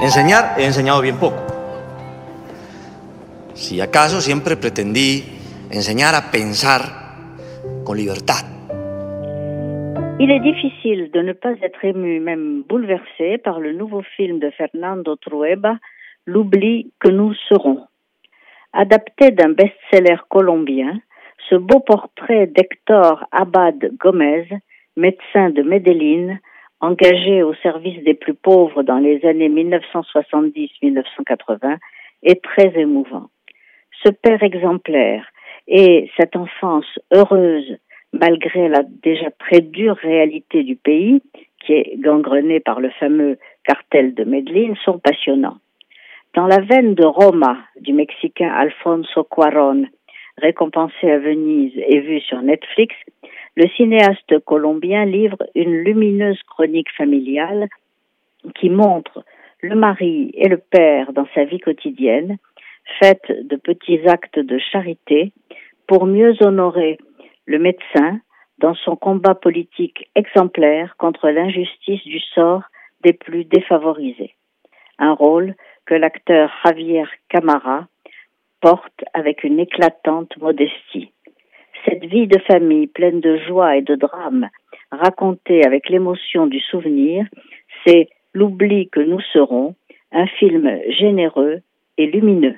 Enseñar he enseñado bien poco. Si acaso siempre pretendí enseñar a pensar con libertad. Il est difficile de ne pas être ému, même bouleversé, par le nouveau film de Fernando Trueba, L'oubli que nous serons. Adapté d'un best-seller colombien, ce beau portrait d'Hector Abad Gomez, médecin de Medellín, engagé au service des plus pauvres dans les années 1970-1980, est très émouvant. Ce père exemplaire et cette enfance heureuse malgré la déjà très dure réalité du pays, qui est gangrenée par le fameux cartel de Medellín, sont passionnants. Dans la veine de Roma du Mexicain Alfonso Cuaron, récompensé à Venise et vu sur Netflix, le cinéaste colombien livre une lumineuse chronique familiale qui montre le mari et le père dans sa vie quotidienne, faite de petits actes de charité pour mieux honorer le médecin dans son combat politique exemplaire contre l'injustice du sort des plus défavorisés. Un rôle que l'acteur Javier Camara porte avec une éclatante modestie. Cette vie de famille pleine de joie et de drame, racontée avec l'émotion du souvenir, c'est L'oubli que nous serons, un film généreux et lumineux.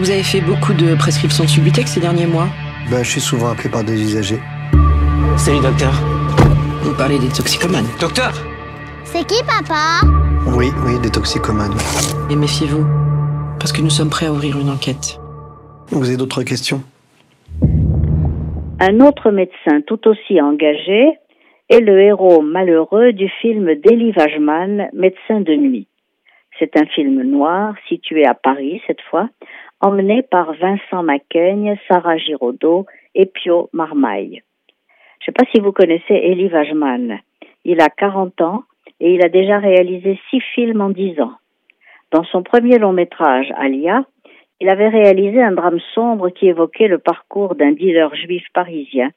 Vous avez fait beaucoup de prescriptions de Subutex ces derniers mois bah, Je suis souvent appelé par des usagers. Salut, docteur. Vous parlez des toxicomanes. Docteur C'est qui, papa? Oui, oui, des toxicomanes. Et méfiez-vous, parce que nous sommes prêts à ouvrir une enquête. Vous avez d'autres questions? Un autre médecin tout aussi engagé est le héros malheureux du film d'Elie Wajman, Médecin de nuit. C'est un film noir situé à Paris cette fois, emmené par Vincent Macaigne, Sarah Giraudot et Pio Marmaille. Je ne sais pas si vous connaissez Elie Wajman. Il a 40 ans et il a déjà réalisé six films en dix ans. Dans son premier long métrage, Alia, il avait réalisé un drame sombre qui évoquait le parcours d'un dealer juif parisien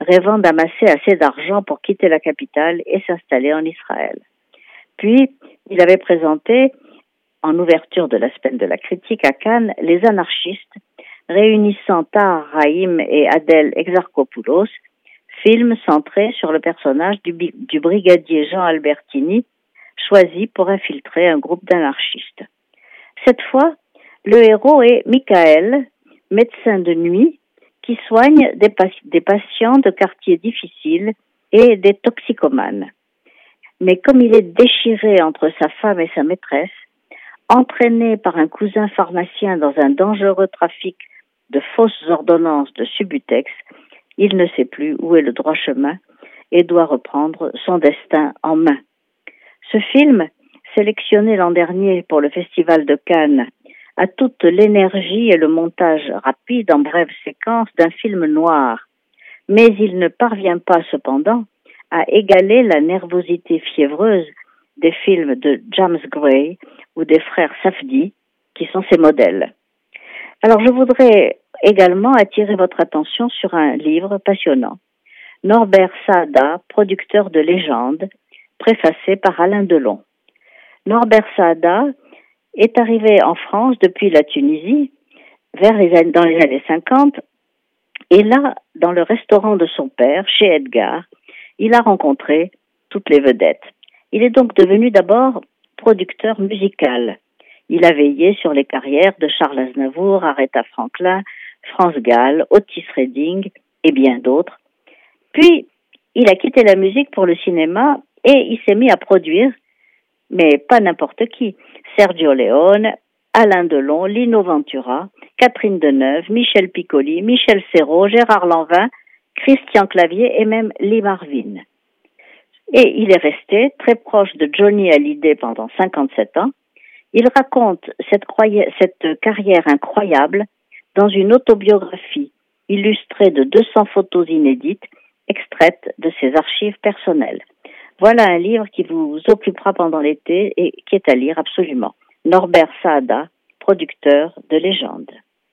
rêvant d'amasser assez d'argent pour quitter la capitale et s'installer en Israël. Puis, il avait présenté en ouverture de la semaine de la critique à Cannes, Les anarchistes, réunissant Tahar Rahim et Adèle Exarchopoulos, film centré sur le personnage du, brigadier Jean Albertini, choisi pour infiltrer un groupe d'anarchistes. Cette fois, le héros est Michael, médecin de nuit, qui soigne des, des patients de quartiers difficiles et des toxicomanes. Mais comme il est déchiré entre sa femme et sa maîtresse, entraîné par un cousin pharmacien dans un dangereux trafic de fausses ordonnances de Subutex, il ne sait plus où est le droit chemin et doit reprendre son destin en main. Ce film, sélectionné l'an dernier pour le Festival de Cannes, a toute l'énergie et le montage rapide en brève séquence d'un film noir, mais il ne parvient pas cependant à égaler la nervosité fiévreuse des films de James Gray ou des frères Safdie, qui sont ses modèles. Alors je voudrais également attirer votre attention sur un livre passionnant. Norbert Saada, producteur de légende, préfacé par Alain Delon. Norbert Saada est arrivé en France depuis la Tunisie vers dans les années 50 et là, dans le restaurant de son père, chez Edgar, il a rencontré toutes les vedettes. Il est donc devenu d'abord producteur musical. Il a veillé sur les carrières de Charles Aznavour, Aretha Franklin, France Gall, Otis Redding et bien d'autres. Puis, il a quitté la musique pour le cinéma et il s'est mis à produire, mais pas n'importe qui. Sergio Leone, Alain Delon, Lino Ventura, Catherine Deneuve, Michel Piccoli, Michel Serrault, Gérard Lanvin, Christian Clavier et même Lee Marvin. Et il est resté très proche de Johnny Hallyday pendant 57 ans. Il raconte cette, cette carrière incroyable dans une autobiographie illustrée de 200 photos inédites extraites de ses archives personnelles. Voilà un livre qui vous occupera pendant l'été et qui est à lire absolument. Norbert Saada, producteur de légende.